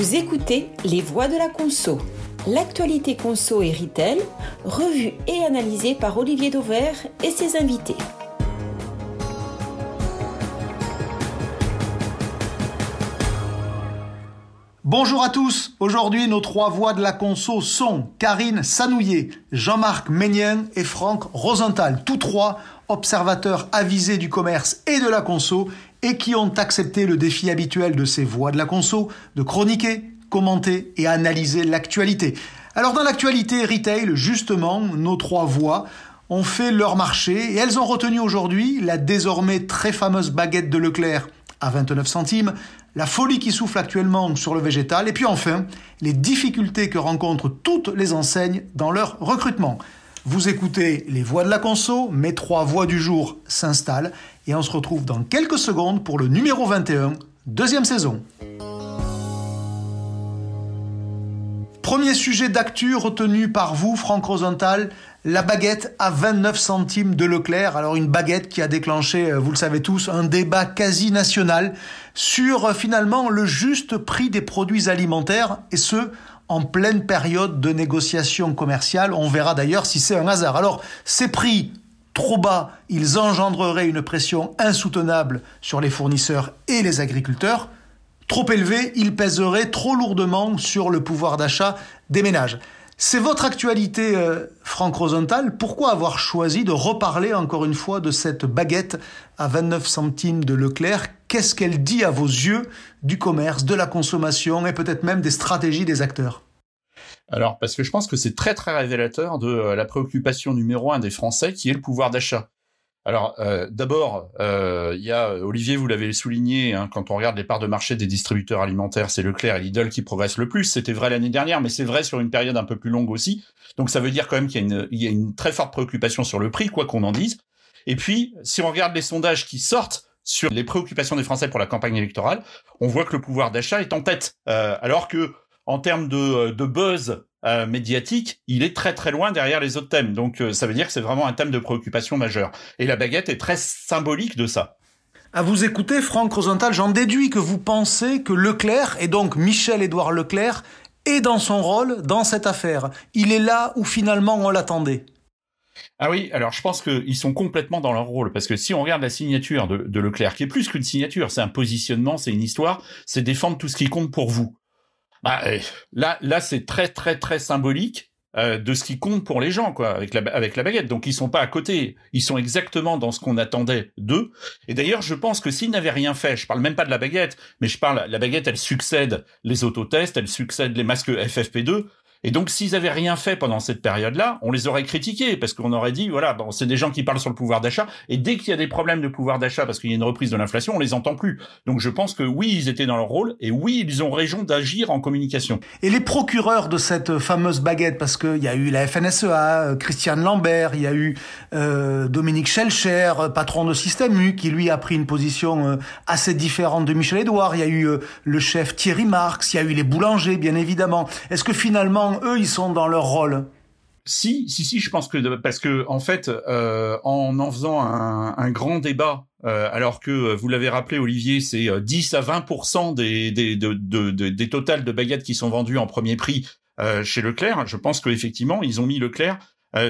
Vous écoutez Les Voix de la Conso, l'actualité conso et retail, revue et analysée par Olivier Dauvert et ses invités. Bonjour à tous. Aujourd'hui, nos trois voix de la conso sont Karine Sanouillet, Jean-Marc Ménien et Franck Rosenthal, tous trois observateurs avisés du commerce et de la conso et qui ont accepté le défi habituel de ces voix de la conso de chroniquer, commenter et analyser l'actualité. Alors dans l'actualité retail, justement, nos trois voix ont fait leur marché et elles ont retenu aujourd'hui la désormais très fameuse baguette de Leclerc à 29 centimes, la folie qui souffle actuellement sur le végétal, et puis enfin, les difficultés que rencontrent toutes les enseignes dans leur recrutement. Vous écoutez les voix de la conso, mes trois voix du jour s'installent, et on se retrouve dans quelques secondes pour le numéro 21, deuxième saison. Premier sujet d'actu retenu par vous, Franck Rosenthal, la baguette à 29 centimes de Leclerc. Alors une baguette qui a déclenché, euh, vous le savez tous, un débat quasi national sur euh, finalement le juste prix des produits alimentaires et ce en pleine période de négociation commerciale. On verra d'ailleurs si c'est un hasard. Alors ces prix trop bas, ils engendreraient une pression insoutenable sur les fournisseurs et les agriculteurs. Trop élevés, ils pèseraient trop lourdement sur le pouvoir d'achat des ménages. C'est votre actualité, euh, Franck Rosenthal. Pourquoi avoir choisi de reparler encore une fois de cette baguette à 29 centimes de Leclerc Qu'est-ce qu'elle dit à vos yeux du commerce, de la consommation et peut-être même des stratégies des acteurs? Alors, parce que je pense que c'est très très révélateur de euh, la préoccupation numéro un des Français, qui est le pouvoir d'achat. Alors, euh, d'abord, euh, il y a Olivier, vous l'avez souligné, hein, quand on regarde les parts de marché des distributeurs alimentaires, c'est Leclerc et Lidl qui progressent le plus. C'était vrai l'année dernière, mais c'est vrai sur une période un peu plus longue aussi. Donc, ça veut dire quand même qu'il y, y, a une très forte préoccupation sur le prix, quoi qu'on en dise. Et puis, si on regarde les sondages qui sortent sur les préoccupations des Français pour la campagne électorale, on voit que le pouvoir d'achat est en tête, euh, alors que en termes de, de buzz euh, médiatique, il est très très loin derrière les autres thèmes. Donc euh, ça veut dire que c'est vraiment un thème de préoccupation majeur. Et la baguette est très symbolique de ça. À vous écouter, Franck Rosenthal, j'en déduis que vous pensez que Leclerc, et donc Michel-Édouard Leclerc, est dans son rôle dans cette affaire. Il est là où finalement on l'attendait. Ah oui, alors je pense qu'ils sont complètement dans leur rôle, parce que si on regarde la signature de, Leclerc, qui est plus qu'une signature, c'est un positionnement, c'est une histoire, c'est défendre tout ce qui compte pour vous. Bah, euh, là, là, c'est très, très, très symbolique euh, de ce qui compte pour les gens, quoi, avec la, avec la baguette. Donc, ils sont pas à côté. Ils sont exactement dans ce qu'on attendait d'eux. Et d'ailleurs, je pense que s'ils n'avaient rien fait, je parle même pas de la baguette, mais je parle, la baguette, elle succède les autotests, elle succède les masques FFP2. Et donc, s'ils avaient rien fait pendant cette période-là, on les aurait critiqués parce qu'on aurait dit, voilà, bon, c'est des gens qui parlent sur le pouvoir d'achat. Et dès qu'il y a des problèmes de pouvoir d'achat parce qu'il y a une reprise de l'inflation, on les entend plus. Donc, je pense que oui, ils étaient dans leur rôle et oui, ils ont raison d'agir en communication. Et les procureurs de cette fameuse baguette, parce qu'il y a eu la FNSEA, euh, Christiane Lambert, il y a eu euh, Dominique Schelcher, euh, patron de Système U, qui lui a pris une position euh, assez différente de Michel Edouard. Il y a eu le chef Thierry Marx, il y a eu les boulangers, bien évidemment. Est-ce que finalement eux, ils sont dans leur rôle? Si, si, si, je pense que parce que en fait, euh, en en faisant un, grand débat, euh, alors que vous l'avez rappelé, Olivier, c'est 10 euh, à 20 des des de, de, des totales de baguettes qui sont vendues en premier prix chez Leclerc. Je pense qu'effectivement, ils ont mis Leclerc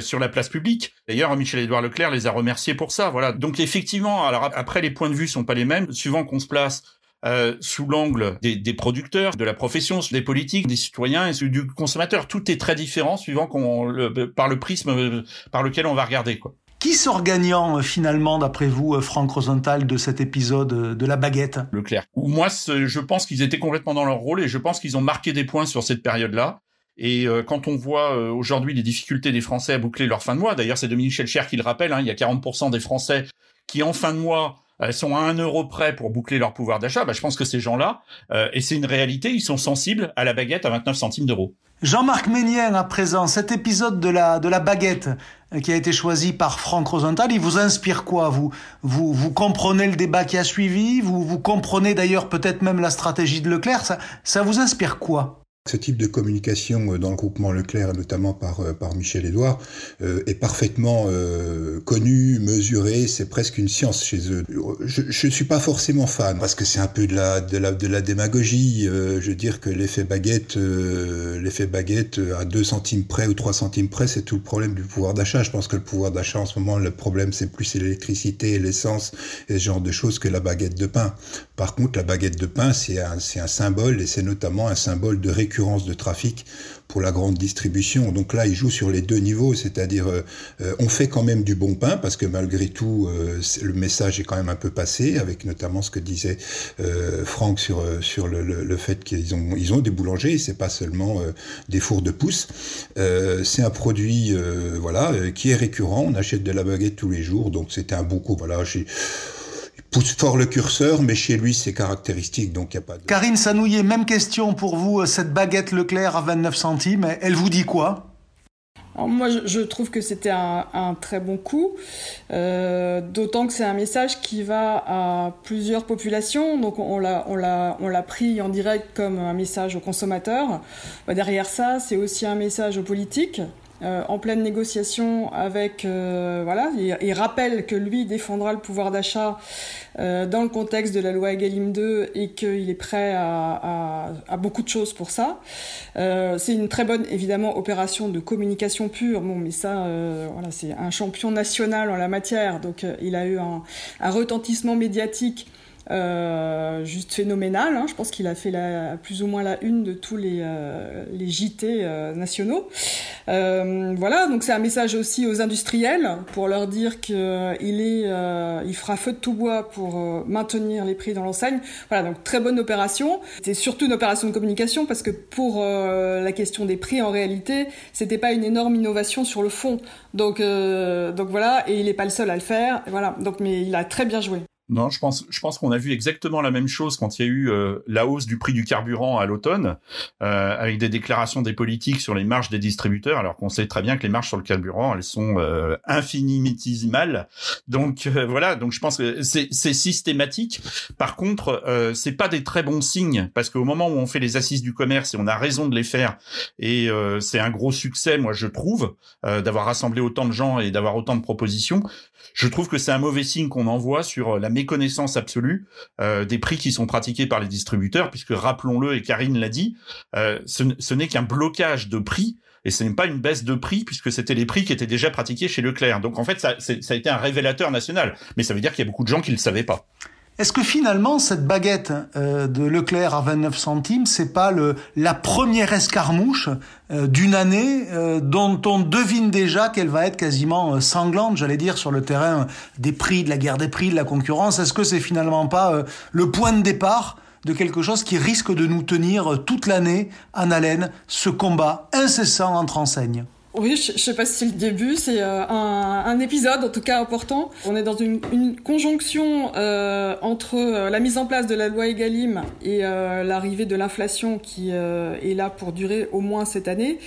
sur la place publique. D'ailleurs, Michel-Édouard Leclerc les a remerciés pour ça. Voilà. Donc effectivement, alors après les points de vue sont pas les mêmes. Suivant qu'on se place euh, sous l'angle des, des, producteurs, de la profession, des politiques, des citoyens et du consommateur. Tout est très différent suivant qu'on le, par le prisme euh, par lequel on va regarder. Quoi. Qui sort gagnant euh, finalement, d'après vous, Franck Rosenthal, de cet épisode de la baguette? Leclerc. Moi, je pense qu'ils étaient complètement dans leur rôle et je pense qu'ils ont marqué des points sur cette période-là. Et quand on voit aujourd'hui les difficultés des Français à boucler leur fin de mois, d'ailleurs c'est Dominique Schelcher qui le rappelle, hein, il y a 40% des Français qui en fin de mois elles sont à un euro près pour boucler leur pouvoir d'achat, bah, je pense que ces gens-là, euh, et c'est une réalité, ils sont sensibles à la baguette à 29 centimes d'euros. Jean-Marc Ménien, à présent, cet épisode de la, de la baguette euh, qui a été choisi par Franck Rosenthal, il vous inspire quoi vous, vous, vous comprenez le débat qui a suivi? Vous, vous comprenez d'ailleurs peut-être même la stratégie de Leclerc? Ça, ça vous inspire quoi? Ce type de communication euh, dans le groupement Leclerc, notamment par, euh, Michel Edouard, euh, est parfaitement connu, mesuré, c'est presque une science chez eux. Je ne suis pas forcément fan, parce que c'est un peu de la démagogie. je veux dire que l'effet baguette, l'effet baguette à 2 centimes près ou 3 centimes près, c'est tout le problème du pouvoir d'achat. Je pense que le pouvoir d'achat en ce moment, le problème c'est plus l'électricité, l'essence et ce genre de choses que la baguette de pain. Par contre, la baguette de pain, c'est un, un symbole et c'est notamment un symbole de récurrence de trafic pour la grande distribution. Donc là, il joue sur les deux niveaux, c'est-à-dire euh, euh, on fait quand même du bon pain parce que malgré tout, euh, le message est quand même un peu passé, avec notamment ce que disait Franck sur sur le, le, fait qu'ils ont ils ont des boulangers, c'est pas seulement des fours de pouce. c'est un produit voilà qui est récurrent. On achète de la baguette tous les jours, donc c'était un bon coup. Voilà, j'ai pousse fort le curseur, mais chez lui, c'est caractéristique, donc il n'y a pas de... Karine Sanouillet, même question pour vous, euh, cette baguette Leclerc à 29 centimes, elle vous dit quoi? Moi, je, trouve que c'était un, très bon coup, euh, d'autant que c'est un message qui va à plusieurs populations. Donc, on l'a, on l'a, on l'a pris en direct comme un message aux consommateurs. Bah, derrière ça, c'est aussi un message aux politiques. Euh, en pleine négociation avec euh, voilà il, rappelle que lui défendra le pouvoir d'achat euh, dans le contexte de la loi Egalim 2 et qu'il est prêt à, beaucoup de choses pour ça. C'est une très bonne évidemment opération de communication pure. Bon mais ça voilà c'est un champion national en la matière. Donc il a eu un retentissement médiatique euh, juste phénoménal. Hein. Je pense qu'il a fait la, plus ou moins la une de tous les, euh, les JT euh, nationaux. voilà, donc c'est un message aussi aux industriels pour leur dire qu'il est, il fera feu de tout bois pour maintenir les prix dans l'enseigne. Voilà, donc très bonne opération. C'est surtout une opération de communication parce que pour la question des prix, en réalité, c'était pas une énorme innovation sur le fond. Donc, donc voilà, et il n'est pas le seul à le faire. Voilà, donc mais il a très bien joué. Non, je pense, je pense qu'on a vu exactement la même chose quand il y a eu euh, la hausse du prix du carburant à l'automne, euh, avec des déclarations des politiques sur les marges des distributeurs, alors qu'on sait très bien que les marges sur le carburant, elles sont euh, infinitésimales. Donc euh, voilà, donc je pense que c'est systématique. Par contre, euh, c'est pas des très bons signes parce qu'au moment où on fait les assises du commerce et on a raison de les faire, et c'est un gros succès, moi je trouve, d'avoir rassemblé autant de gens et d'avoir autant de propositions. Je trouve que c'est un mauvais signe qu'on envoie sur la méconnaissance absolue euh, des prix qui sont pratiqués par les distributeurs, puisque rappelons-le, et Karine l'a dit, euh, ce, n'est qu'un blocage de prix et ce n'est pas une baisse de prix puisque c'était les prix qui étaient déjà pratiqués chez Leclerc. Donc en fait, ça, ça a été un révélateur national, mais ça veut dire qu'il y a beaucoup de gens qui ne le savaient pas. Est-ce que finalement cette baguette euh, de Leclerc à 29 centimes, c'est pas la première escarmouche euh, d'une année euh, dont on devine déjà qu'elle va être quasiment sanglante, j'allais dire, sur le terrain des prix, de la guerre des prix, de la concurrence? Est-ce que c'est finalement pas le point de départ de quelque chose qui risque de nous tenir toute l'année en haleine, ce combat incessant entre enseignes? Oui, je, ne sais pas si c'est le début, c'est euh, un, épisode en tout cas important. On est dans une, conjonction euh, entre euh, la mise en place de la loi Egalim et l'arrivée de l'inflation qui est là pour durer au moins cette année,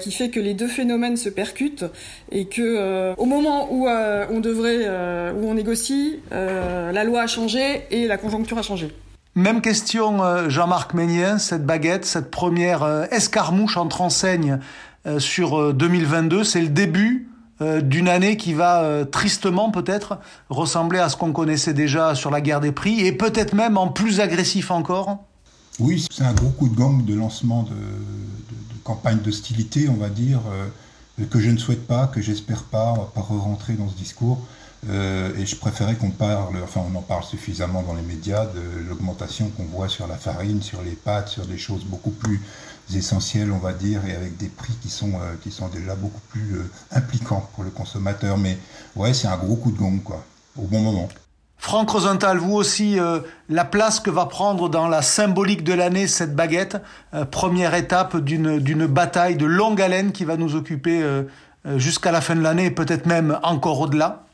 qui fait que les deux phénomènes se percutent et que au moment où on devrait, où on négocie, la loi a changé et la conjoncture a changé. Même question, Jean-Marc Ménien, cette baguette, cette première escarmouche entre enseignes sur 2022. Euh, c'est le début euh, d'une année qui va tristement peut-être ressembler à ce qu'on connaissait déjà sur la guerre des prix et peut-être même en plus agressif encore Oui, c'est un gros coup de gang de lancement de, campagne d'hostilité, on va dire, que je ne souhaite pas, que j'espère pas, on va pas re-rentrer dans ce discours. et je préférais qu'on parle, enfin on en parle suffisamment dans les médias, de l'augmentation qu'on voit sur la farine, sur les pâtes, sur des choses beaucoup plus essentiels, on va dire, et avec des prix qui sont, euh, qui sont déjà beaucoup plus euh, impliquants pour le consommateur. Mais ouais, c'est un gros coup de gong, quoi, au bon moment. Franck Rosenthal, vous aussi, euh, la place que va prendre dans la symbolique de l'année cette baguette, première étape d'une bataille de longue haleine qui va nous occuper jusqu'à la fin de l'année et peut-être même encore au-delà?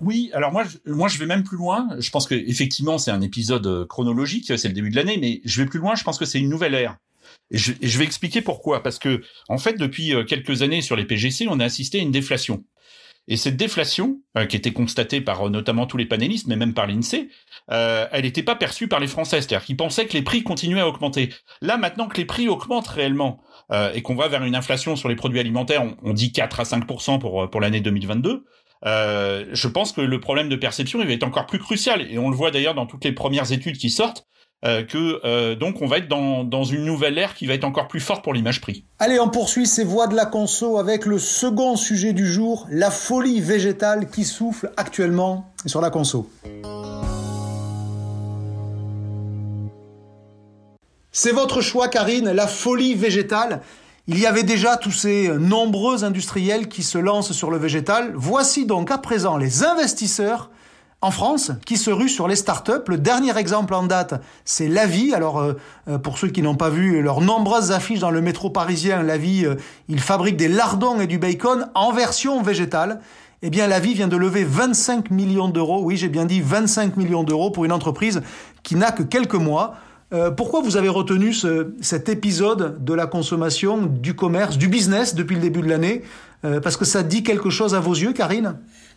Oui, alors moi, je, moi, je vais même plus loin. Je pense que effectivement, c'est un épisode chronologique, c'est le début de l'année, mais je vais plus loin. Je pense que c'est une nouvelle ère. Et je, je, vais expliquer pourquoi. Parce que, en fait, depuis euh, quelques années sur les PGC, on a assisté à une déflation. Et cette déflation, euh, qui était constatée par euh, notamment tous les panélistes, mais même par l'INSEE, elle n'était pas perçue par les Français. C'est-à-dire qu'ils pensaient que les prix continuaient à augmenter. Là, maintenant que les prix augmentent réellement et qu'on va vers une inflation sur les produits alimentaires, on, dit 4 à 5 pour pour l'année 2022. je pense que le problème de perception il va être encore plus crucial et on le voit d'ailleurs dans toutes les premières études qui sortent euh, que euh, donc on va être dans, une nouvelle ère qui va être encore plus forte pour l'image prix. Allez, on poursuit ces voix de la conso avec le second sujet du jour, la folie végétale qui souffle actuellement sur la conso. C'est votre choix, Karine, la folie végétale. Il y avait déjà tous ces nombreux industriels qui se lancent sur le végétal. Voici donc à présent les investisseurs en France qui se rue sur les startups? Le dernier exemple en date, c'est Lavi. Alors, euh, euh, pour ceux qui n'ont pas vu leurs nombreuses affiches dans le métro parisien, Lavi, euh, il fabrique des lardons et du bacon en version végétale. Eh bien, Lavi vient de lever 25 millions d'euros. Oui, j'ai bien dit 25 millions d'euros pour une entreprise qui n'a que quelques mois. pourquoi vous avez retenu cet épisode de la consommation, du commerce, du business depuis le début de l'année? Parce que ça dit quelque chose à vos yeux, Karine?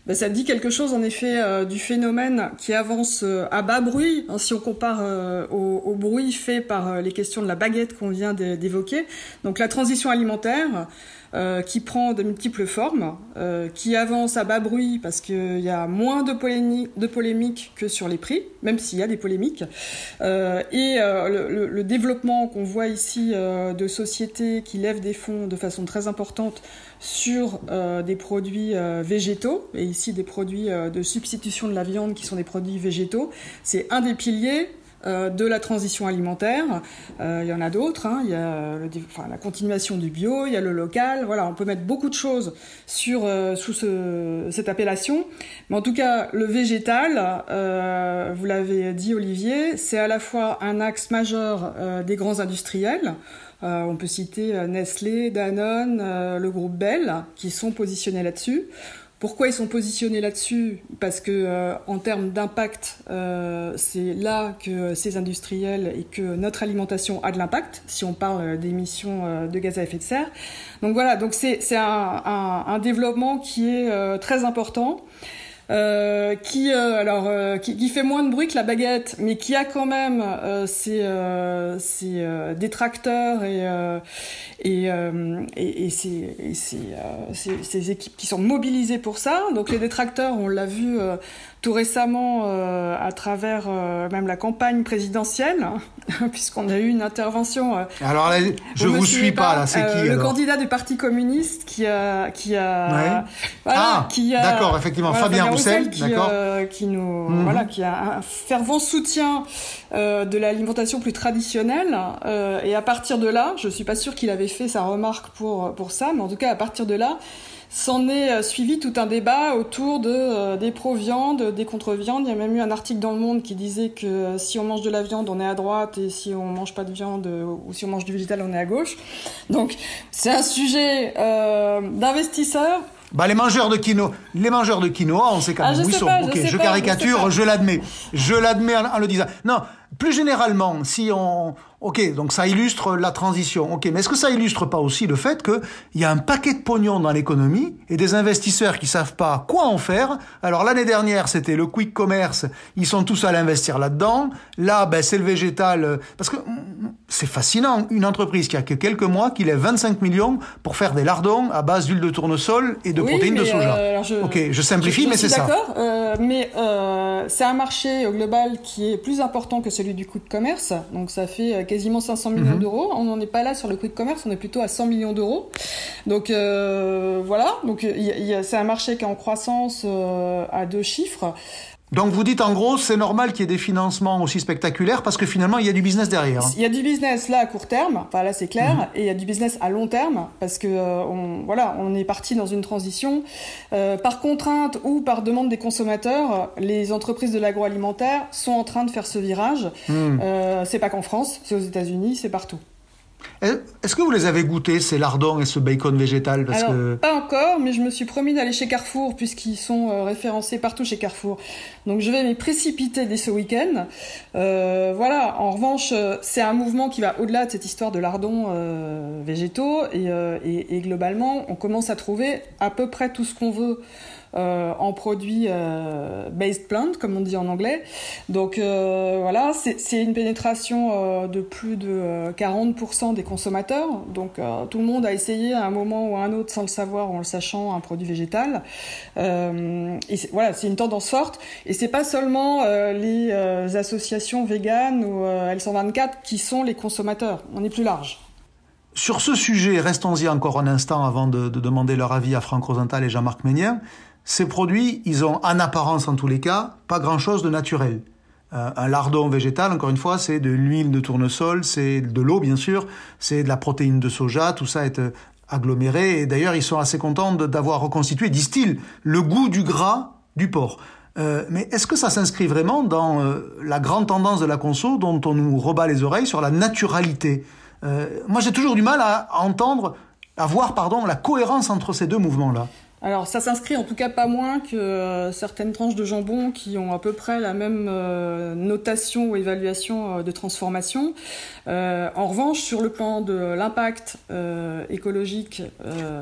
Ben, ça dit quelque chose en effet euh, du phénomène qui avance euh, à bas bruit, hein, si on compare euh, au, au, bruit fait par les questions de la baguette qu'on vient d'évoquer. Donc la transition alimentaire, euh, qui prend de multiples formes, euh, qui avance à bas bruit parce qu'il y a moins de, polémiques que sur les prix, même s'il y a des polémiques. Euh, et le, développement qu'on voit ici de sociétés qui lèvent des fonds de façon très importante sur des produits végétaux, et ici des produits de substitution de la viande qui sont des produits végétaux, c'est un des piliers euh, de la transition alimentaire. Euh, il y en a d'autres. Hein. Il y a enfin, la continuation du bio, il y a le local. On peut mettre beaucoup de choses sur euh, sous ce, cette appellation. Mais en tout cas, le végétal, vous l'avez dit Olivier, c'est à la fois un axe majeur des grands industriels. on peut citer Nestlé, Danone, le groupe Bell, qui sont positionnés là-dessus. Pourquoi ils sont positionnés là-dessus Parce que euh, en termes d'impact, euh, c'est là que ces industriels et que notre alimentation a de l'impact, si on parle d'émissions euh, de gaz à effet de serre. Donc voilà, donc c'est un, un, un, développement qui est très important. Euh, qui euh, alors euh, qui, qui, fait moins de bruit que la baguette, mais qui a quand même ses, ses détracteurs et et, et, et, ses, et ses, équipes qui sont mobilisées pour ça. Donc les détracteurs, on l'a vu tout récemment euh, à travers euh, même la campagne présidentielle, hein, puisqu'on a eu une intervention. Euh, alors là, je vous suis pas, là, c'est qui Le candidat du Parti communiste qui a qui a voilà, ah, qui a d'accord effectivement Fabien, Roussel, qui, qui nous mhm. voilà qui a un fervent soutien de l'alimentation plus traditionnelle et à partir de là, je suis pas sûr qu'il avait fait sa remarque pour pour ça, mais en tout cas à partir de là s'en est euh, suivi tout un débat autour de, euh, des pro-viande, des contre-viande. Il y a même eu un article dans Le Monde qui disait que euh, si on mange de la viande, on est à droite, et si on mange pas de viande ou si on mange du végétal, on est à gauche. Donc c'est un sujet euh, d'investisseurs. Bah les mangeurs de quinoa, les mangeurs de quinoa, on sait quand ah, même où ils sont. ok, je, caricature, je l'admets, je l'admets en, en, le disant. Non, plus généralement, si on, Ok, donc ça illustre la transition. Ok, mais est-ce que ça illustre pas aussi le fait qu'il y a un paquet de pognon dans l'économie et des investisseurs qui savent pas quoi en faire? Alors l'année dernière, c'était le quick commerce, ils sont tous à l'investir là-dedans. Là, ben, c'est le végétal. Euh, parce que mm, c'est fascinant, une entreprise qui a que quelques mois, qui lève 25 millions pour faire des lardons à base d'huile de tournesol et de protéines de soja. Euh, je, ok, je simplifie, mais c'est ça. D'accord, euh, mais euh, c'est un marché au global qui est plus important que celui du quick commerce. Donc ça fait quasiment 500 millions mhm. d'euros. On n'en est pas là sur le quick commerce, on est plutôt à 100 millions d'euros. Donc euh, voilà, donc c'est un marché qui est en croissance euh, à deux chiffres. Donc vous dites en gros, c'est normal qu'il y ait des financements aussi spectaculaires parce que finalement il y a du business derrière. Il y a du business là à court terme, enfin là c'est clair, mhm. et il y a du business à long terme parce que euh, on, voilà, on est parti dans une transition euh, par contrainte ou par demande des consommateurs. Les entreprises de l'agroalimentaire sont en train de faire ce virage. Mhm. Euh, c'est pas qu'en France, c'est aux États-Unis, c'est partout. Est-ce que vous les avez goûtés, ces lardons et ce bacon végétal? Parce que... Pas encore, mais je me suis promis d'aller chez Carrefour, puisqu'ils sont euh, référencés partout chez Carrefour. Donc je vais m'y précipiter dès ce week-end. Euh, voilà, en revanche, euh, c'est un mouvement qui va au-delà de cette histoire de lardons végétaux, et, et, globalement, on commence à trouver à peu près tout ce qu'on veut en produits euh, based plant, comme on dit en anglais. Donc euh, voilà, c'est une pénétration de plus de 40% des consommateurs. Donc tout le monde a essayé à un moment ou à un autre, sans le savoir ou en le sachant, un produit végétal. et voilà, c'est une tendance forte. Et c'est pas seulement les associations véganes ou L124 qui sont les consommateurs. On est plus large. Sur ce sujet, restons-y encore un instant avant de, demander leur avis à Franck Rosenthal et Jean-Marc Ménien. Ces produits, ils ont en apparence en tous les cas pas grand-chose de naturel. Euh, un lardon végétal, encore une fois, c'est de l'huile de tournesol, c'est de l'eau bien sûr, c'est de la protéine de soja, tout ça est euh, aggloméré. Et d'ailleurs, ils sont assez contents d'avoir reconstitué, disent-ils, le goût du gras du porc. Euh, mais est-ce que ça s'inscrit vraiment dans la grande tendance de la conso dont on nous rebat les oreilles sur la naturalité? Moi, j'ai toujours du mal à, entendre, à voir, pardon, la cohérence entre ces deux mouvements-là. Alors ça s'inscrit en tout cas pas moins que euh, certaines tranches de jambon qui ont à peu près la même euh, notation ou évaluation euh, de transformation. en revanche, sur le plan de l'impact écologique...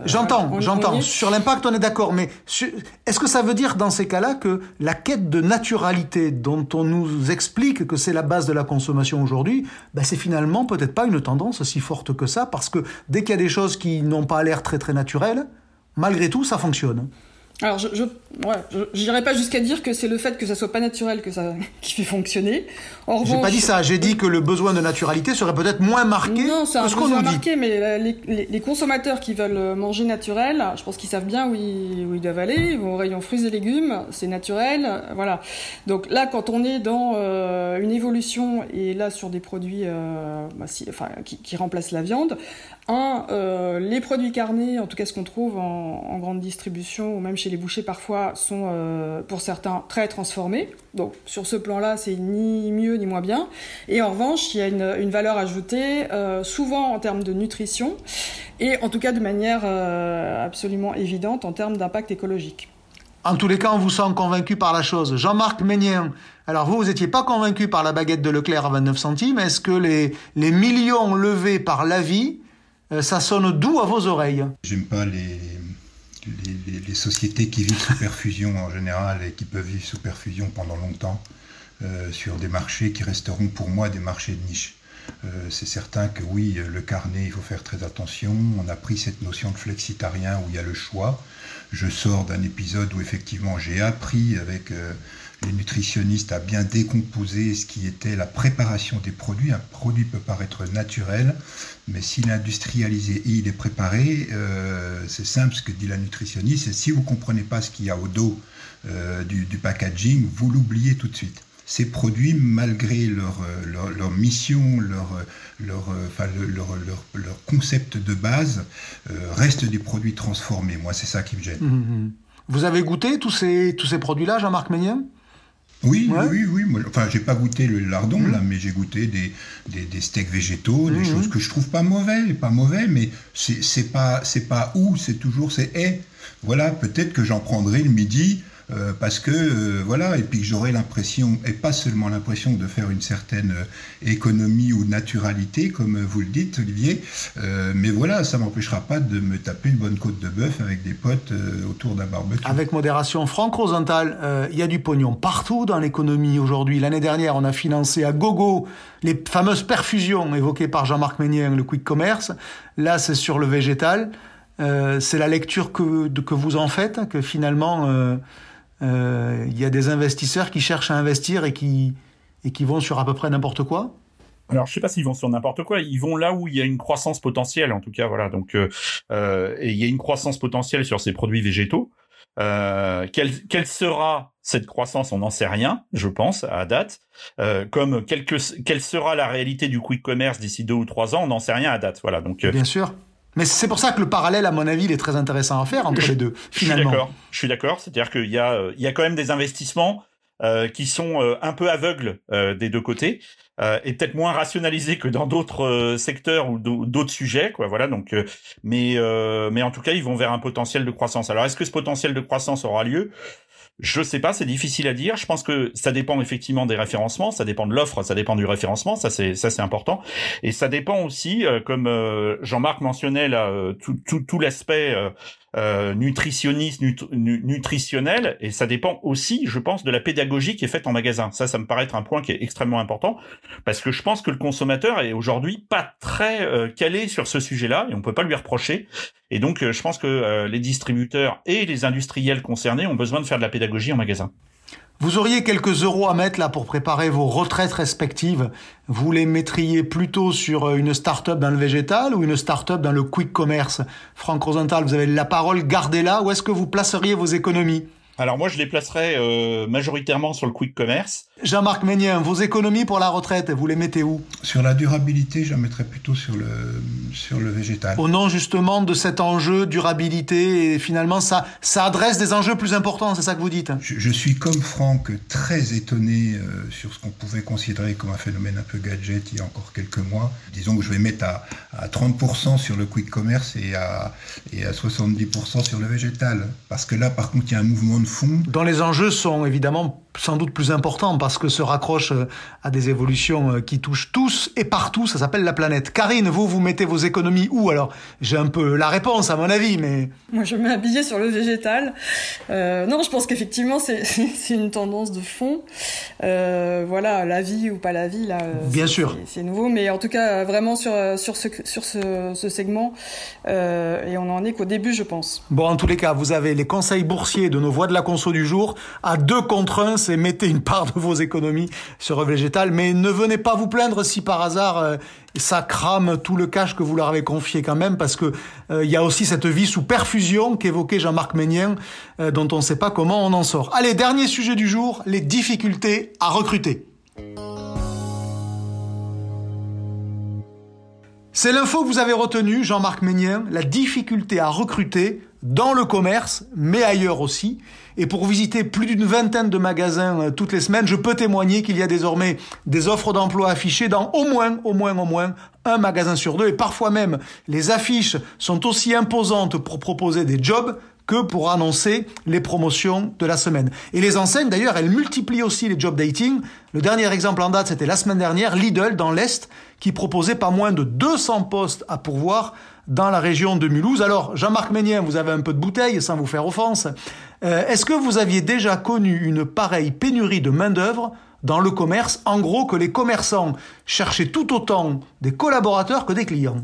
j'entends, j'entends. Sur l'impact, on est d'accord. Mais est-ce que ça veut dire dans ces cas-là que la quête de naturalité dont on nous explique que c'est la base de la consommation aujourd'hui, ben, c'est finalement peut-être pas une tendance aussi forte que ça Parce que dès qu'il y a des choses qui n'ont pas l'air très très naturelles, malgré tout, ça fonctionne. Alors, je, ouais, pas jusqu'à dire que c'est le fait que ça soit pas naturel que ça qui fait fonctionner. J'ai pas dit ça. J'ai dit que le besoin de naturalité serait peut-être moins marqué non, c'est un ce besoin marqué, mais les, consommateurs qui veulent manger naturel, je pense qu'ils savent bien où ils, où ils, doivent aller. Ils vont au rayon fruits et légumes, c'est naturel, voilà. Donc là, quand on est dans euh, une évolution et là sur des produits, euh, bah, enfin, qui, qui remplacent la viande, un, euh, les produits carnés, en tout cas ce qu'on trouve en, grande distribution ou même chez les bouchers parfois, sont euh, pour certains très transformés. Donc sur ce plan-là, c'est ni mieux ni moins bien. Et en revanche, il y a une, valeur ajoutée, euh, souvent en termes de nutrition, et en tout cas de manière absolument évidente en termes d'impact écologique. En tous les cas, on vous sent convaincu par la chose. Jean-Marc Ménien, alors vous, vous n'étiez pas convaincu par la baguette de Leclerc à 29 centimes. Est-ce que les, millions levés par l'avis euh, ça sonne doux à vos oreilles. J'aime pas les, les, sociétés qui vivent sous perfusion en général et qui peuvent vivre sous perfusion pendant longtemps euh, sur des marchés qui resteront pour moi des marchés de niche. Euh, c'est certain que oui, le carnet, il faut faire très attention. On a pris cette notion de flexitarien où il y a le choix. Je sors d'un épisode où effectivement j'ai appris avec les nutritionnistes à bien décomposer ce qui était la préparation des produits. Un produit peut paraître naturel, mais s'il est industrialisé et il est préparé, euh, c'est simple ce que dit la nutritionniste, si vous ne comprenez pas ce qu'il y a au dos euh, du, packaging, vous l'oubliez tout de suite ces produits, malgré leur, leur, leur mission, leur, leur, enfin, leur, concept de base, euh, restent des produits transformés. Moi, c'est ça qui me gêne. Mmh, mmh. Vous avez goûté tous ces, tous ces produits-là, Jean-Marc Ménien oui, oui, oui, enfin, j'ai pas goûté le lardon mmh. là, mais j'ai goûté des, des, steaks végétaux, des mmh. choses que je trouve pas mauvais, pas mauvais, mais c'est pas c'est pas où, c'est toujours c'est et. Voilà, peut-être que j'en prendrai le midi euh, parce que euh, voilà, et puis que j'aurai l'impression, et pas seulement l'impression de faire une certaine euh, économie ou naturalité, comme vous le dites, Olivier, mais voilà, ça m'empêchera pas de me taper une bonne côte de bœuf avec des potes autour d'un barbecue. Avec modération, Franck Rosenthal, il y a du pognon partout dans l'économie aujourd'hui. L'année dernière, on a financé à gogo les fameuses perfusions évoquées par Jean-Marc Meunier, le quick commerce. Là, c'est sur le végétal. c'est la lecture que, que vous en faites, que finalement, il y a des investisseurs qui cherchent à investir et qui, et qui vont sur à peu près n'importe quoi alors je sais pas s'ils vont sur n'importe quoi, ils vont là où il y a une croissance potentielle en tout cas voilà donc euh, euh et il y a une croissance potentielle sur ces produits végétaux. Euh, quelle, quelle sera cette croissance? On n'en sait rien, je pense, à date. Euh, comme quelle, quelle sera la réalité du quick commerce d'ici deux ou trois ans? On n'en sait rien à date. Voilà. Donc, euh, bien sûr. Mais c'est pour ça que le parallèle, à mon avis, il est très intéressant à faire entre les deux. Finalement. Je suis d'accord. Je suis d'accord. C'est-à-dire qu'il y a, il y a quand même des investissements euh, qui sont euh, un peu aveugles euh, des deux côtés euh, et peut-être moins rationalisés que dans d'autres secteurs ou d'autres sujets, quoi. Voilà. Donc, mais mais en tout cas, ils vont vers un potentiel de croissance. Alors, est-ce que ce potentiel de croissance aura lieu? Je sais pas, c'est difficile à dire. Je pense que ça dépend effectivement des référencements, ça dépend de l'offre, ça dépend du référencement, ça c'est ça c'est important, et ça dépend aussi, euh, comme euh, Jean-Marc mentionnait là, euh, tout tout, tout l'aspect euh, nutritionniste, nutritionnel, et ça dépend aussi, je pense, de la pédagogie qui est faite en magasin. Ça, ça me paraît être un point qui est extrêmement important, parce que je pense que le consommateur est aujourd'hui pas très euh, calé sur ce sujet-là, et on peut pas lui reprocher. Et donc, euh, je pense que les distributeurs et les industriels concernés ont besoin de faire de la pédagogie en magasin. Vous auriez quelques euros à mettre là pour préparer vos retraites respectives. Vous les mettriez plutôt sur euh, une start-up dans le végétal ou une start-up dans le quick commerce? Franck Rosenthal, vous avez la parole, gardez-la. Où est-ce que vous placeriez vos économies? Alors moi, je les placerais euh, majoritairement sur le quick commerce. Jean-Marc Ménien, vos économies pour la retraite, vous les mettez où? Sur la durabilité, je la mettrais plutôt sur le, sur le végétal. Au nom justement de cet enjeu durabilité, et finalement ça, ça adresse des enjeux plus importants, c'est ça que vous dites? Je, suis comme Franck très étonné euh, sur ce qu'on pouvait considérer comme un phénomène un peu gadget il y a encore quelques mois. Disons que je vais mettre à, à 30% sur le quick commerce et à, et à 70% sur le végétal. Parce que là, par contre, il y a un mouvement de Dont les enjeux sont évidemment sans doute plus importants parce que se raccroche euh, à des évolutions euh, qui touchent tous et partout, ça s'appelle la planète. Karine, vous, vous mettez vos économies où? Alors, j'ai un peu la réponse à mon avis, mais... Moi, je mets un sur le végétal. Euh, non, je pense qu'effectivement, c'est une tendance de fond. Euh, voilà, la vie ou pas la vie, là... Bien sûr. C'est nouveau, mais en tout cas, vraiment sur, sur, ce, sur ce, ce segment, euh, et on en est qu'au début, je pense. Bon, en tous les cas, vous avez les conseils boursiers de nos voix de la conso du jour à deux contre un, et mettez une part de vos économies sur végétal. Mais ne venez pas vous plaindre si par hasard euh, ça crame tout le cash que vous leur avez confié quand même, parce que euh, il y a aussi cette vie sous perfusion qu'évoquait Jean-Marc Ménien, euh, dont on ne sait pas comment on en sort. Allez, dernier sujet du jour, les difficultés à recruter. C'est l'info que vous avez retenue, Jean-Marc Ménien, la difficulté à recruter dans le commerce, mais ailleurs aussi. Et pour visiter plus d'une vingtaine de magasins euh, toutes les semaines, je peux témoigner qu'il y a désormais des offres d'emploi affichées dans au moins, au moins, au moins un magasin sur deux. Et parfois même, les affiches sont aussi imposantes pour proposer des jobs que pour annoncer les promotions de la semaine. Et les enseignes, d'ailleurs, elles multiplient aussi les job dating. Le dernier exemple en date, c'était la semaine dernière, Lidl dans l'Est, qui proposait pas moins de 200 postes à pourvoir dans la région de Mulhouse. Alors, Jean-Marc Ménien, vous avez un peu de bouteille, sans vous faire offense. Euh, est-ce que vous aviez déjà connu une pareille pénurie de main-d'œuvre dans le commerce En gros, que les commerçants cherchaient tout autant des collaborateurs que des clients?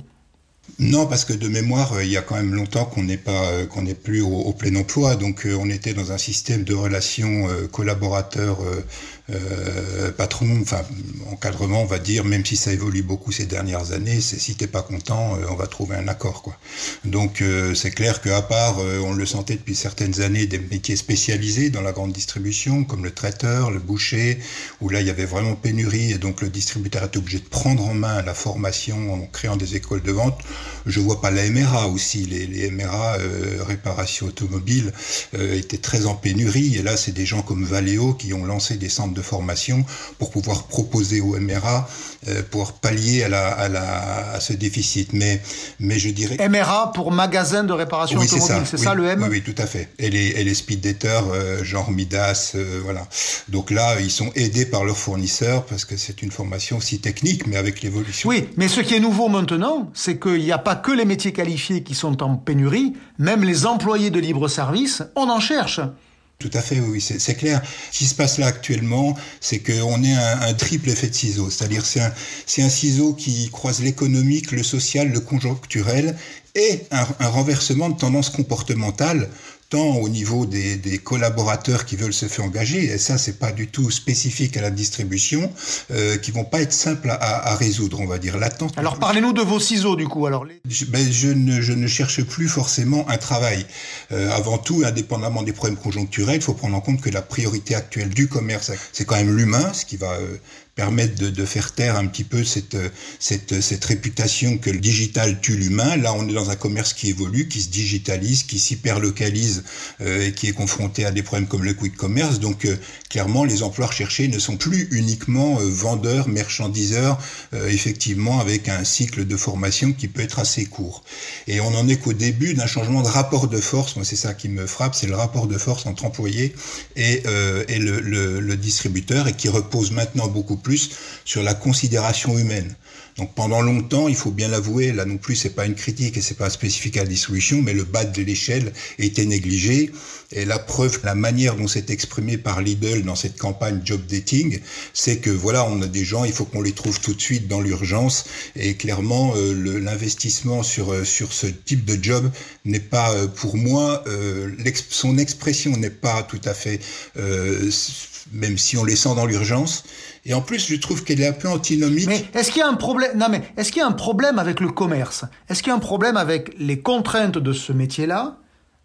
Non, parce que de mémoire, euh, il y a quand même longtemps qu'on n'est pas, euh, qu'on n'est plus au, plein emploi. Donc, on était dans un système de relations collaborateurs euh, patron, enfin encadrement, on va dire, même si ça évolue beaucoup ces dernières années, c'est si t'es pas content, euh, on va trouver un accord, quoi. Donc euh, c'est clair qu'à part, on le sentait depuis certaines années, des métiers spécialisés dans la grande distribution, comme le traiteur, le boucher, où là il y avait vraiment pénurie et donc le distributeur était obligé de prendre en main la formation en créant des écoles de vente. Je vois pas la MRA aussi, les, les MRA réparation automobile étaient très en pénurie et là c'est des gens comme Valeo qui ont lancé des centres de formation pour pouvoir proposer au MRA, euh, pour pallier à, la, à, la, à ce déficit. Mais, mais je dirais... MRA pour magasin de réparation automobile, c'est ça, le M oui, oui, tout à fait. Et les, et les speed daters, euh, genre Midas, euh, voilà. Donc là, ils sont aidés par leurs fournisseurs parce que c'est une formation aussi technique, mais avec l'évolution. Oui, mais ce qui est nouveau maintenant, c'est qu'il n'y a pas que les métiers qualifiés qui sont en pénurie, même les employés de libre service, on en cherche. Tout à fait, oui, c'est clair. Ce qui se passe là actuellement, c'est qu'on est un, triple effet de ciseau. C'est-à-dire c'est un, un ciseau qui croise l'économique, le social, le conjoncturel et un, un renversement de tendance comportementale au niveau des, collaborateurs qui veulent se faire engager, et ça c'est pas du tout spécifique à la distribution, euh, qui vont pas être simples à, résoudre, on va dire. L'attente. Alors parlez-nous de vos ciseaux du coup. Alors je, ben, je, ne, je ne cherche plus forcément un travail. Euh, avant tout, indépendamment des problèmes conjoncturels, il faut prendre en compte que la priorité actuelle du commerce, c'est quand même l'humain, ce qui va euh, permettre de, de, faire taire un petit peu cette, cette, cette réputation que le digital tue l'humain. Là, on est dans un commerce qui évolue, qui se digitalise, qui s'hyperlocalise euh, et qui est confronté à des problèmes comme le quick commerce. Donc, euh, clairement, les emplois recherchés ne sont plus uniquement euh, vendeurs, marchandiseurs, euh, effectivement, avec un cycle de formation qui peut être assez court. Et on en est qu'au début d'un changement de rapport de force. Moi, c'est ça qui me frappe, c'est le rapport de force entre employés et, et le, le, le distributeur et qui repose maintenant beaucoup plus sur la considération humaine. Donc pendant longtemps, il faut bien l'avouer, là non plus c'est pas une critique et c'est pas spécifique à la distribution, mais le bas de l'échelle était négligé. Et la preuve, la manière dont c'est exprimé par Lidl dans cette campagne job dating, c'est que voilà, on a des gens, il faut qu'on les trouve tout de suite dans l'urgence. Et clairement, euh, l'investissement sur euh, sur ce type de job n'est pas, euh, pour moi, son expression n'est pas tout à fait, même si on les sent dans l'urgence. Et en plus, je trouve qu'elle est un peu antinomique. Mais est-ce qu'il y a un problème Non, mais est-ce qu'il y a un problème avec le commerce? Est-ce qu'il y a un problème avec les contraintes de ce métier-là,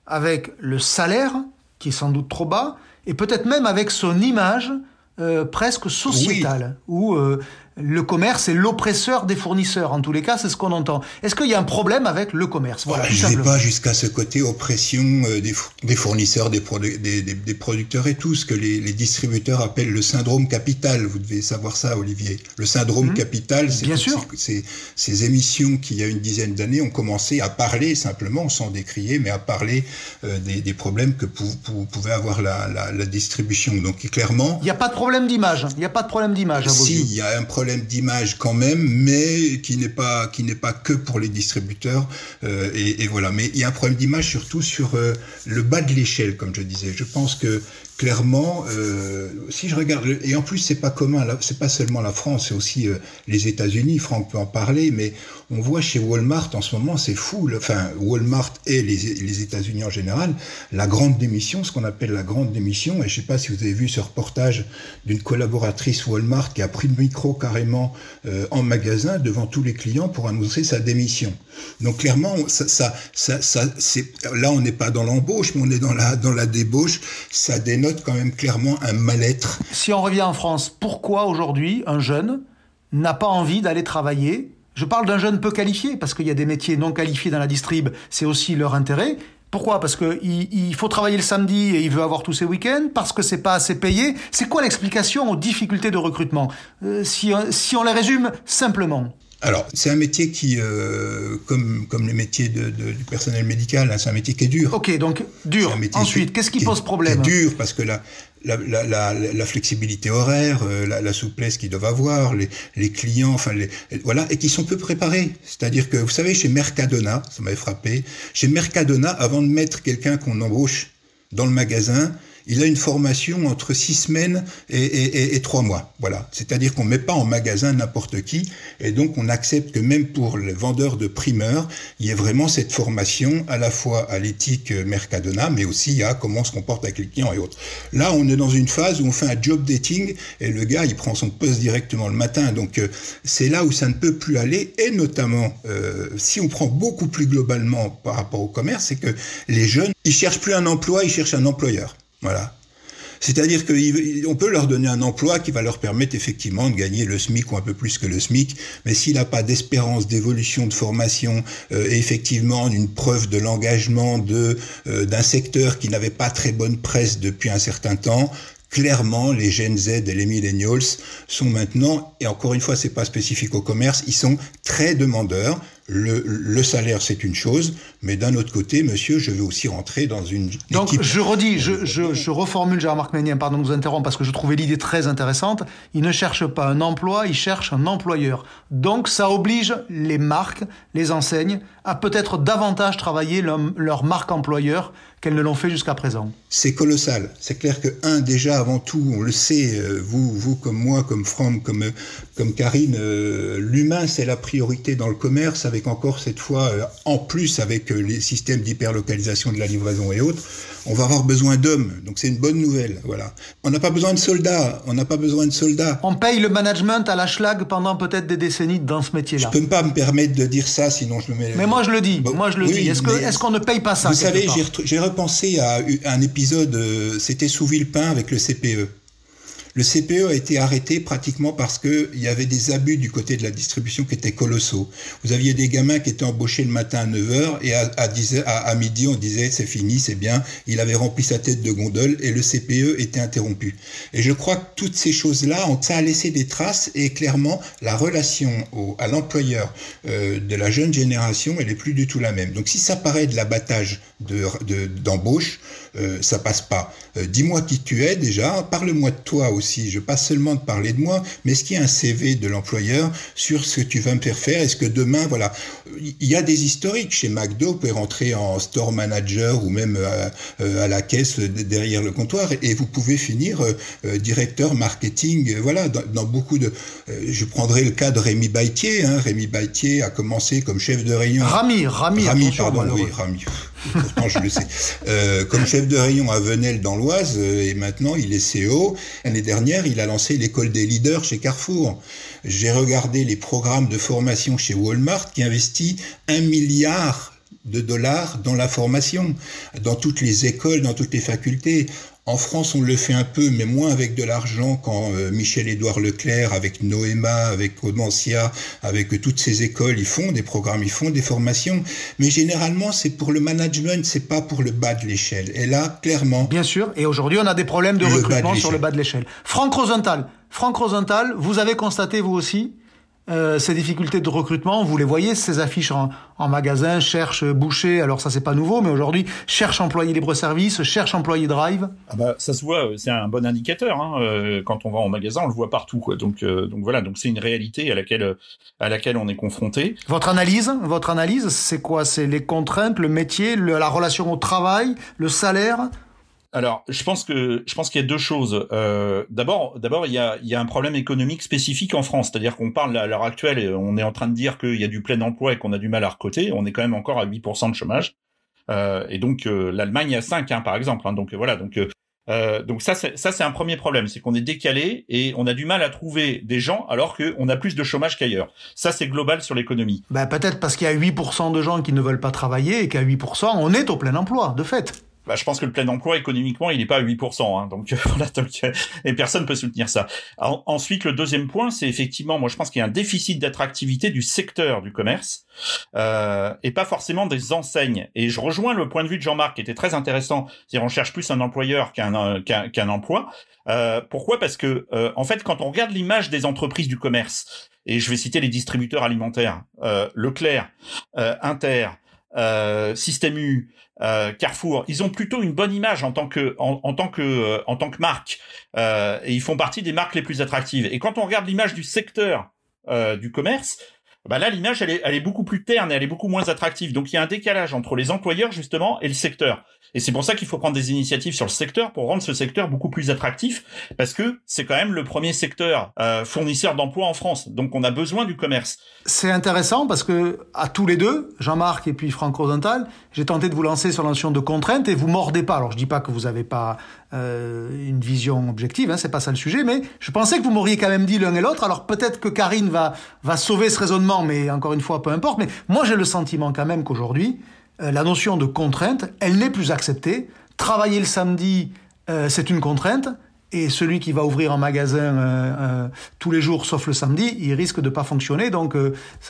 avec le salaire qui est sans doute trop bas, et peut-être même avec son image euh, presque sociétale, où euh, le commerce est l'oppresseur des fournisseurs. En tous les cas, c'est ce qu'on entend. Est-ce qu'il y a un problème avec le commerce? Voilà, Je ne vais pas jusqu'à ce côté oppression euh, des, fournisseurs, des, des, producteurs et tout, ce que les, distributeurs appellent le syndrome capital. Vous devez savoir ça, Olivier. Le syndrome mmh. capital, c'est ces, ces émissions qui, il y a une dizaine d'années, ont commencé à parler simplement, sans décrier, mais à parler euh, des, problèmes que pouvait avoir la, distribution. Donc clairement... Il n'y a pas de problème d'image. Il n'y a pas de problème d'image. Si, il y a un problème d'image quand même, mais qui n'est pas qui n'est pas que pour les distributeurs. Euh, et, voilà. Mais il y a un problème d'image surtout sur euh, le bas de l'échelle, comme je disais. Je pense que clairement, euh, si je regarde, et en plus c'est pas commun, c'est pas seulement la France, c'est aussi les États-Unis. Franck peut en parler, mais on voit chez Walmart en ce moment, c'est fou. Enfin, Walmart et les, États-Unis en général, la grande démission, ce qu'on appelle la grande démission. Et je sais pas si vous avez vu ce reportage d'une collaboratrice Walmart qui a pris le micro carrément euh, en magasin devant tous les clients pour annoncer sa démission. Donc clairement, ça, ça, ça, ça c'est là on n'est pas dans l'embauche, mais on est dans la dans la débauche. Ça dénote quand même clairement un mal-être. Si on revient en France, pourquoi aujourd'hui un jeune n'a pas envie d'aller travailler? Je parle d'un jeune peu qualifié, parce qu'il y a des métiers non qualifiés dans la distrib, c'est aussi leur intérêt. Pourquoi? Parce qu'il il faut travailler le samedi et il veut avoir tous ses week-ends, parce que c'est pas assez payé. C'est quoi l'explication aux difficultés de recrutement? Euh, si, si on les résume simplement alors, c'est un métier qui, euh, comme, comme les métiers de, de, du personnel médical, hein, c'est un métier qui est dur. Ok, donc dur. Ensuite, qu'est-ce qui, pose problème C'est dur parce que la, la, la, la flexibilité horaire, euh, la, souplesse qu'ils doivent avoir, les, les clients, enfin, les, voilà, et qui sont peu préparés. C'est-à-dire que, vous savez, chez Mercadona, ça m'avait frappé, chez Mercadona, avant de mettre quelqu'un qu'on embauche dans le magasin, il a une formation entre six semaines et, trois mois. Voilà. C'est-à-dire qu'on ne met pas en magasin n'importe qui, et donc on accepte que même pour les vendeurs de primeurs, il y ait vraiment cette formation à la fois à l'éthique Mercadona, mais aussi à comment on se comporte avec les clients et autres. Là, on est dans une phase où on fait un job dating, et le gars, il prend son poste directement le matin. Donc euh, c'est là où ça ne peut plus aller, et notamment, euh, si on prend beaucoup plus globalement par rapport au commerce, c'est que les jeunes, ils cherchent plus un emploi, ils cherchent un employeur. Voilà. C'est-à-dire qu'on peut leur donner un emploi qui va leur permettre effectivement de gagner le SMIC ou un peu plus que le SMIC, mais s'il n'a pas d'espérance d'évolution, de formation, euh, et effectivement une preuve de l'engagement euh, d'un secteur qui n'avait pas très bonne presse depuis un certain temps, clairement, les Gen Z et les millennials sont maintenant, et encore une fois, c'est pas spécifique au commerce, ils sont très demandeurs le, salaire, c'est une chose, mais d'un autre côté, monsieur, je veux aussi rentrer dans une Donc, je redis, je, je, je reformule Jean-Marc Ménien, pardon de vous interrompre, parce que je trouvais l'idée très intéressante. Il ne cherche pas un emploi, il cherche un employeur. Donc, ça oblige les marques, les enseignes, à peut-être davantage travailler leur marque employeur qu'elles ne l'ont fait jusqu'à présent. C'est colossal. C'est clair que, un, déjà, avant tout, on le sait, euh, vous, vous comme moi, comme Franck, comme, comme Karine, euh, l'humain, c'est la priorité dans le commerce, avec encore cette fois, euh, en plus, avec les systèmes d'hyperlocalisation de la livraison et autres, on va avoir besoin d'hommes. Donc c'est une bonne nouvelle. Voilà. On n'a pas besoin de soldats. On n'a pas besoin de soldats. On paye le management à la schlag pendant peut-être des décennies dans ce métier-là. Je peux pas me permettre de dire ça, sinon je me mets. Mais moi je le dis. moi je le dis. Est-ce est qu'on ne paye pas ça Vous savez, j'ai repensé à un épisode. Euh, c'était sous Villepin avec le CPE. Le CPE a été arrêté pratiquement parce qu'il y avait des abus du côté de la distribution qui étaient colossaux. Vous aviez des gamins qui étaient embauchés le matin à 9h et à, midi on disait c'est fini, c'est bien. Il avait rempli sa tête de gondole et le CPE était interrompu. Et je crois que toutes ces choses-là, ça a laissé des traces et clairement la relation à l'employeur euh, de la jeune génération, elle est plus du tout la même. Donc si ça paraît de l'abattage d'embauche, de, euh, ça passe pas. Euh, dis-moi qui tu es déjà, parle-moi de toi aussi. Je passe seulement de parler de moi, mais est-ce qu'il y a un CV de l'employeur sur ce que tu vas me faire faire? Est-ce que demain, voilà, il y a des historiques chez McDo, vous pouvez rentrer en store manager ou même à, à la caisse derrière le comptoir et vous pouvez finir directeur marketing. Voilà, dans, dans beaucoup de, je prendrai le cas de Rémi Baitier. Hein. Rémi Baitier a commencé comme chef de rayon. Rami, Rami, Rami, pardon, oui, Rami. Pourtant, je le sais. Euh, comme chef de rayon à Venelle dans l'Oise, euh, et maintenant il est CEO. L'année dernière, il a lancé l'école des leaders chez Carrefour. J'ai regardé les programmes de formation chez Walmart qui investit un milliard de dollars dans la formation, dans toutes les écoles, dans toutes les facultés. En France, on le fait un peu, mais moins avec de l'argent quand euh, Michel-Édouard Leclerc, avec Noéma, avec Audencia, avec toutes ces écoles, ils font des programmes, ils font des formations. Mais généralement, c'est pour le management, c'est pas pour le bas de l'échelle. Et là, clairement. Bien sûr. Et aujourd'hui, on a des problèmes de recrutement sur le bas de l'échelle. Franck Rosenthal. Franck Rosenthal, vous avez constaté vous aussi euh, ces difficultés de recrutement, vous les voyez, ces affiches en, en magasin, cherche boucher, alors ça c'est pas nouveau, mais aujourd'hui, cherche employé libre-service, cherche employé drive. Ah bah, ça se voit, c'est un bon indicateur. Hein, euh, quand on va en magasin, on le voit partout. Quoi. Donc, euh, donc voilà, donc c'est une réalité à laquelle, à laquelle on est confronté. Votre analyse, votre analyse, c'est quoi? C'est les contraintes, le métier, la relation au travail, le salaire? Alors, je pense que je pense qu'il y a deux choses. Euh, d'abord, d'abord, il y a, il y a un problème économique spécifique en France, c'est-à-dire qu'on parle à l'heure actuelle, on est en train de dire qu'il y a du plein emploi et qu'on a du mal à recruter. On est quand même encore à 8% de chômage. Euh, et donc euh, l'Allemagne a 5, hein, par exemple. Hein, donc voilà, donc euh, donc ça, c'est, ça c'est un premier problème, c'est qu'on est décalé et on a du mal à trouver des gens alors qu'on a plus de chômage qu'ailleurs. Ça, c'est global sur l'économie. Ben, peut-être parce qu'il y a 8% de gens qui ne veulent pas travailler et qu'à 8%, on est au plein emploi, de fait bah, je pense que le plein emploi économiquement, il n'est pas à 8%. Hein, donc voilà, et personne peut soutenir ça. ensuite, le deuxième point, c'est effectivement, moi je pense qu'il y a un déficit d'attractivité du secteur du commerce euh, et pas forcément des enseignes. Et je rejoins le point de vue de Jean-Marc qui était très intéressant. C'est-à-dire on cherche plus un employeur qu'un qu'un emploi. Euh, pourquoi? Parce que euh, en fait, quand on regarde l'image des entreprises du commerce, et je vais citer les distributeurs alimentaires, euh, Leclerc, euh, Inter, euh, Système U, euh, Carrefour, ils ont plutôt une bonne image en tant que en, tant que euh, en tant que marque euh, et ils font partie des marques les plus attractives. Et quand on regarde l'image du secteur du commerce, bah là l'image elle est, elle est beaucoup plus terne et elle est beaucoup moins attractive. Donc il y a un décalage entre les employeurs justement et le secteur. Et c'est pour ça qu'il faut prendre des initiatives sur le secteur pour rendre ce secteur beaucoup plus attractif, parce que c'est quand même le premier secteur euh, fournisseur d'emplois en France. Donc on a besoin du commerce. C'est intéressant parce que à tous les deux, Jean-Marc et puis Franck Rosenthal, j'ai tenté de vous lancer sur la notion de contrainte et vous mordez pas. Alors je dis pas que vous avez pas euh, une vision objective, hein, c'est pas ça le sujet, mais je pensais que vous m'auriez quand même dit l'un et l'autre. Alors peut-être que Karine va va sauver ce raisonnement, mais encore une fois, peu importe. Mais moi j'ai le sentiment quand même qu'aujourd'hui la notion de contrainte, elle n'est plus acceptée. Travailler le samedi, euh, c'est une contrainte. Et celui qui va ouvrir un magasin euh, tous les jours, sauf le samedi, il risque de pas fonctionner. Donc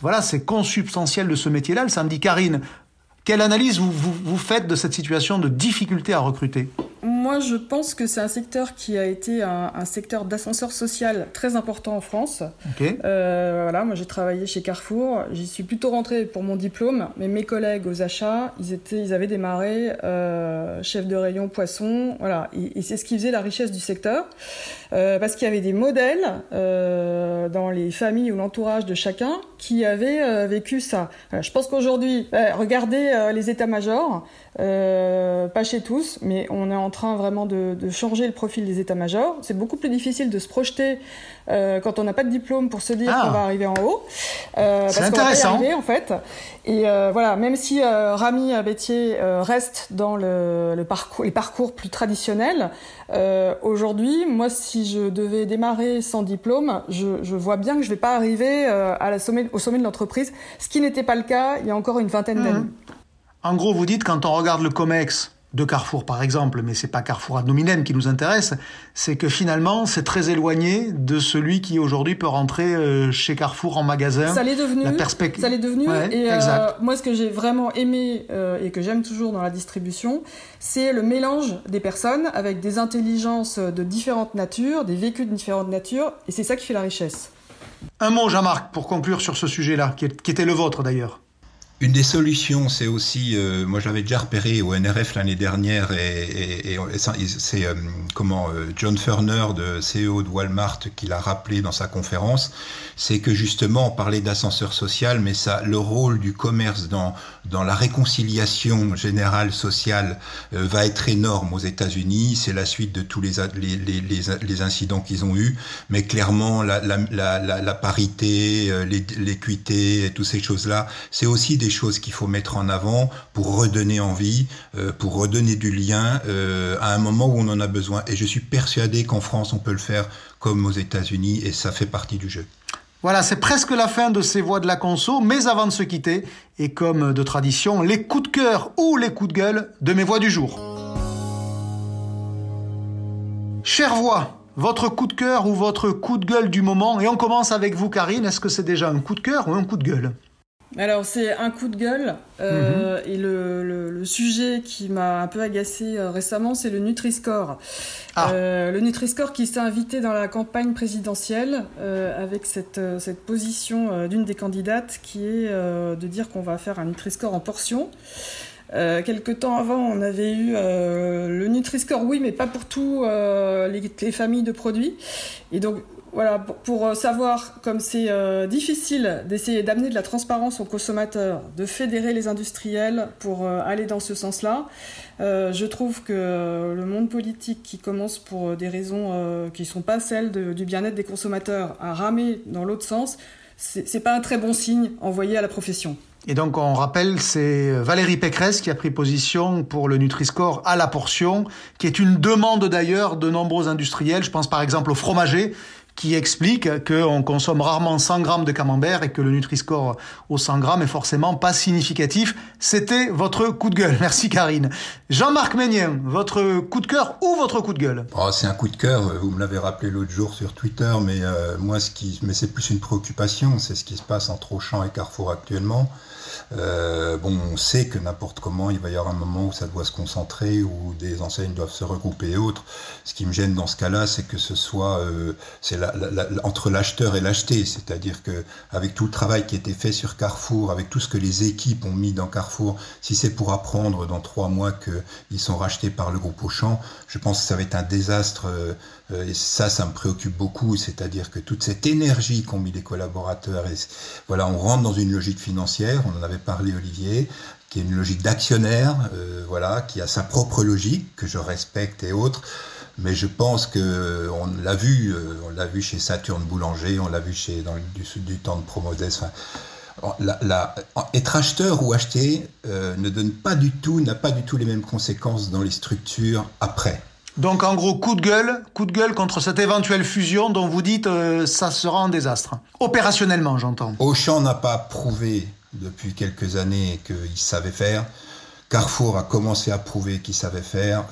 voilà, c'est consubstantiel de ce métier-là. Le samedi, Karine, quelle analyse vous, faites de cette situation de difficulté à recruter? Moi, je pense que c'est un secteur qui a été un, secteur d'ascenseur social très important en France. Euh, voilà, moi j'ai travaillé chez Carrefour, j'y suis plutôt rentrée pour mon diplôme, mais mes collègues aux achats, ils, étaient, ils avaient démarré euh, chef de rayon poisson, voilà, et, c'est ce qui faisait la richesse du secteur, euh, parce qu'il y avait des modèles dans les familles ou l'entourage de chacun qui avaient vécu ça. je pense qu'aujourd'hui, regardez euh, les états-majors, pas chez tous, mais on est en train vraiment de, changer le profil des états-majors. C'est beaucoup plus difficile de se projeter euh, quand on n'a pas de diplôme pour se dire ah. qu'on va arriver en haut. C'est intéressant. arriver, en fait. Et voilà, même si Rami Bétier reste dans le, parcours, les parcours plus traditionnels, aujourd'hui, moi, si je devais démarrer sans diplôme, je, vois bien que je ne vais pas arriver à la sommet, au sommet de l'entreprise, ce qui n'était pas le cas il y a encore une vingtaine d'années. En gros, vous dites, quand on regarde le COMEX de Carrefour par exemple, mais c'est pas Carrefour ad nominem qui nous intéresse, c'est que finalement c'est très éloigné de celui qui aujourd'hui peut rentrer euh, chez Carrefour en magasin. Ça l'est devenu. La perspective. Ça l'est devenu. et euh, moi, ce que j'ai vraiment aimé euh, et que j'aime toujours dans la distribution, c'est le mélange des personnes avec des intelligences de différentes natures, des vécus de différentes natures, et c'est ça qui fait la richesse. Un mot, Jean-Marc, pour conclure sur ce sujet-là, qui était le vôtre d'ailleurs. Une des solutions, c'est aussi, euh, moi j'avais déjà repéré au NRF l'année dernière, et, c'est euh, comment euh, John Furner, de CEO de Walmart, qui l'a rappelé dans sa conférence, c'est que justement on parlait d'ascenseur social, mais ça, le rôle du commerce dans dans la réconciliation générale sociale va être énorme aux États-Unis. C'est la suite de tous les les, les, les, incidents qu'ils ont eus, mais clairement la, la, la, la parité, l'équité, et toutes ces choses-là, c'est aussi des choses qu'il faut mettre en avant pour redonner envie, euh, pour redonner du lien euh, à un moment où on en a besoin. Et je suis persuadé qu'en France, on peut le faire comme aux États-Unis, et ça fait partie du jeu. Voilà, c'est presque la fin de ces voix de la conso, mais avant de se quitter, et comme de tradition, les coups de cœur ou les coups de gueule de mes voix du jour. Chère voix, votre coup de cœur ou votre coup de gueule du moment, et on commence avec vous Karine, est-ce que c'est déjà un coup de cœur ou un coup de gueule? Alors c'est un coup de gueule euh, mhm. et le, le, sujet qui m'a un peu agacé euh, récemment c'est le Nutri-Score. Ah. Euh, le Nutri-Score qui s'est invité dans la campagne présidentielle euh, avec cette, euh, cette position d'une des candidates qui est de dire qu'on va faire un Nutri-Score en portions. Euh, quelque temps avant, on avait eu le Nutri-Score, oui, mais pas pour tous les, les, familles de produits. Et donc, voilà, pour, euh, savoir comme c'est euh, difficile d'essayer d'amener de la transparence aux consommateurs, de fédérer les industriels pour euh, aller dans ce sens-là, je trouve que le monde politique qui commence pour des raisons qui ne sont pas celles du bien-être des consommateurs à ramer dans l'autre sens, c'est pas un très bon signe envoyé à la profession. Et donc on rappelle, c'est Valérie Pécresse qui a pris position pour le Nutri-Score à la portion, qui est une demande d'ailleurs de nombreux industriels. Je pense par exemple aux fromagers qui explique qu'on consomme rarement 100 grammes de camembert et que le Nutri-Score au 100 grammes est forcément pas significatif. C'était votre coup de gueule. Merci Karine. Jean-Marc Ménien, votre coup de cœur ou votre coup de gueule? Oh, C'est un coup de cœur. Vous me l'avez rappelé l'autre jour sur Twitter, mais euh, moi, ce qui, mais c'est plus une préoccupation. C'est ce qui se passe entre Auchan et Carrefour actuellement. Euh, bon, on sait que n'importe comment, il va y avoir un moment où ça doit se concentrer, où des enseignes doivent se regrouper et autres. Ce qui me gêne dans ce cas-là, c'est que ce soit euh, c'est la, la, entre l'acheteur et l'acheté, c'est-à-dire que avec tout le travail qui a été fait sur Carrefour, avec tout ce que les équipes ont mis dans Carrefour, si c'est pour apprendre dans trois mois qu'ils sont rachetés par le groupe Auchan, je pense que ça va être un désastre. Euh, et ça, ça me préoccupe beaucoup, c'est-à-dire que toute cette énergie qu'ont mis les collaborateurs, voilà, on rentre dans une logique financière, on en avait parlé Olivier, qui est une logique d'actionnaire, euh, voilà, qui a sa propre logique que je respecte et autres. Mais je pense que on l'a vu, euh, on l'a vu chez Saturne Boulanger, on l'a vu chez dans du, du temps de Promodès. Enfin, être acheteur ou acheter ne donne pas du tout, n'a pas du tout les mêmes conséquences dans les structures après. Donc en gros, coup de gueule, coup de gueule contre cette éventuelle fusion dont vous dites euh, ça sera un désastre. Opérationnellement, j'entends. Auchan n'a pas prouvé depuis quelques années qu'il savait faire. Carrefour a commencé à prouver qu'il savait faire.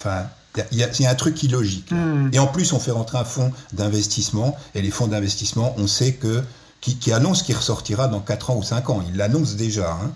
enfin, il y, a un truc illogique. Hmm. Et en plus, on fait rentrer un fonds d'investissement. Et les fonds d'investissement, on sait que qui, qui annonce qu'il ressortira dans 4 ans ou 5 ans. Il l'annonce déjà. Hein.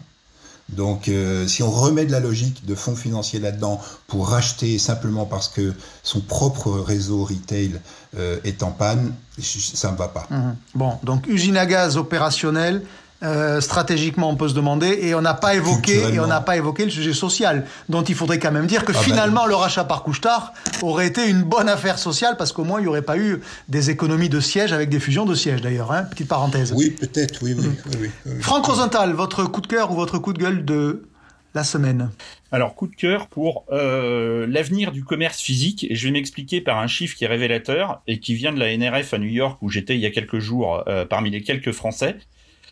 Donc, euh, si on remet de la logique de fonds financiers là-dedans pour racheter simplement parce que son propre réseau retail euh, est en panne, ça ne va pas. Mmh. Bon, donc usine à gaz opérationnelle, euh, stratégiquement, on peut se demander, et on n'a pas évoqué, et on n'a pas évoqué le sujet social, dont il faudrait quand même dire que ah ben finalement le rachat par Couchetard aurait été une bonne affaire sociale parce qu'au moins il n'y aurait pas eu des économies de sièges avec des fusions de sièges d'ailleurs. Hein Petite parenthèse. Oui, peut-être. Oui, oui, oui, oui, Franck Rosenthal, votre coup de cœur ou votre coup de gueule de la semaine? Alors, coup de cœur pour euh, l'avenir du commerce physique, et je vais m'expliquer par un chiffre qui est révélateur et qui vient de la NRF à New York où j'étais il y a quelques jours euh, parmi les quelques Français.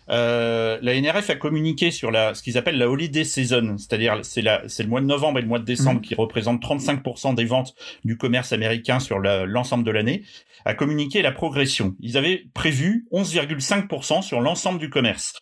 Euh, la NRF a communiqué sur la, ce qu'ils appellent la holiday season, c'est-à-dire c'est c'est le mois de novembre et le mois de décembre mhm. qui représentent 35% des ventes du commerce américain sur l'ensemble de l'année, a communiqué la progression. Ils avaient prévu 11,5% sur l'ensemble du commerce.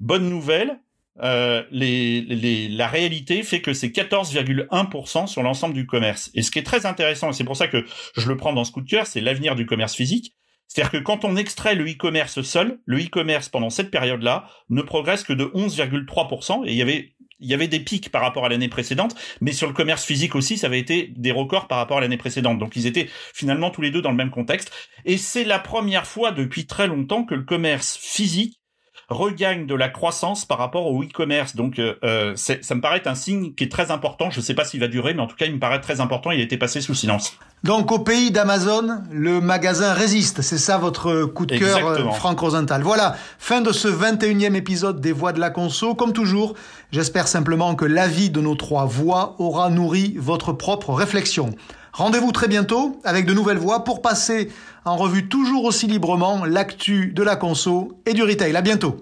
Bonne nouvelle, euh, les, les, la réalité fait que c'est 14,1% sur l'ensemble du commerce. Et ce qui est très intéressant, et c'est pour ça que je le prends dans ce coup de cœur, c'est l'avenir du commerce physique. C'est-à-dire que quand on extrait le e-commerce seul, le e-commerce pendant cette période-là ne progresse que de 11,3%. Et il y avait il des pics par rapport à l'année précédente, mais sur le commerce physique aussi, ça avait été des records par rapport à l'année précédente. Donc ils étaient finalement tous les deux dans le même contexte. Et c'est la première fois depuis très longtemps que le commerce physique regagne de la croissance par rapport au e-commerce. Donc, euh, euh ça me paraît un signe qui est très important. Je ne sais pas s'il va durer, mais en tout cas, il me paraît très important. Il a été passé sous silence. Donc, au pays d'Amazon, le magasin résiste. C'est ça votre coup de cœur, euh, Franck Rosenthal. Voilà, fin de ce 21e épisode des Voix de la Conso. Comme toujours, j'espère simplement que l'avis de nos trois voix aura nourri votre propre réflexion. Rendez-vous très bientôt avec de nouvelles voix pour passer en revue toujours aussi librement l'actu de la conso et du retail. À bientôt.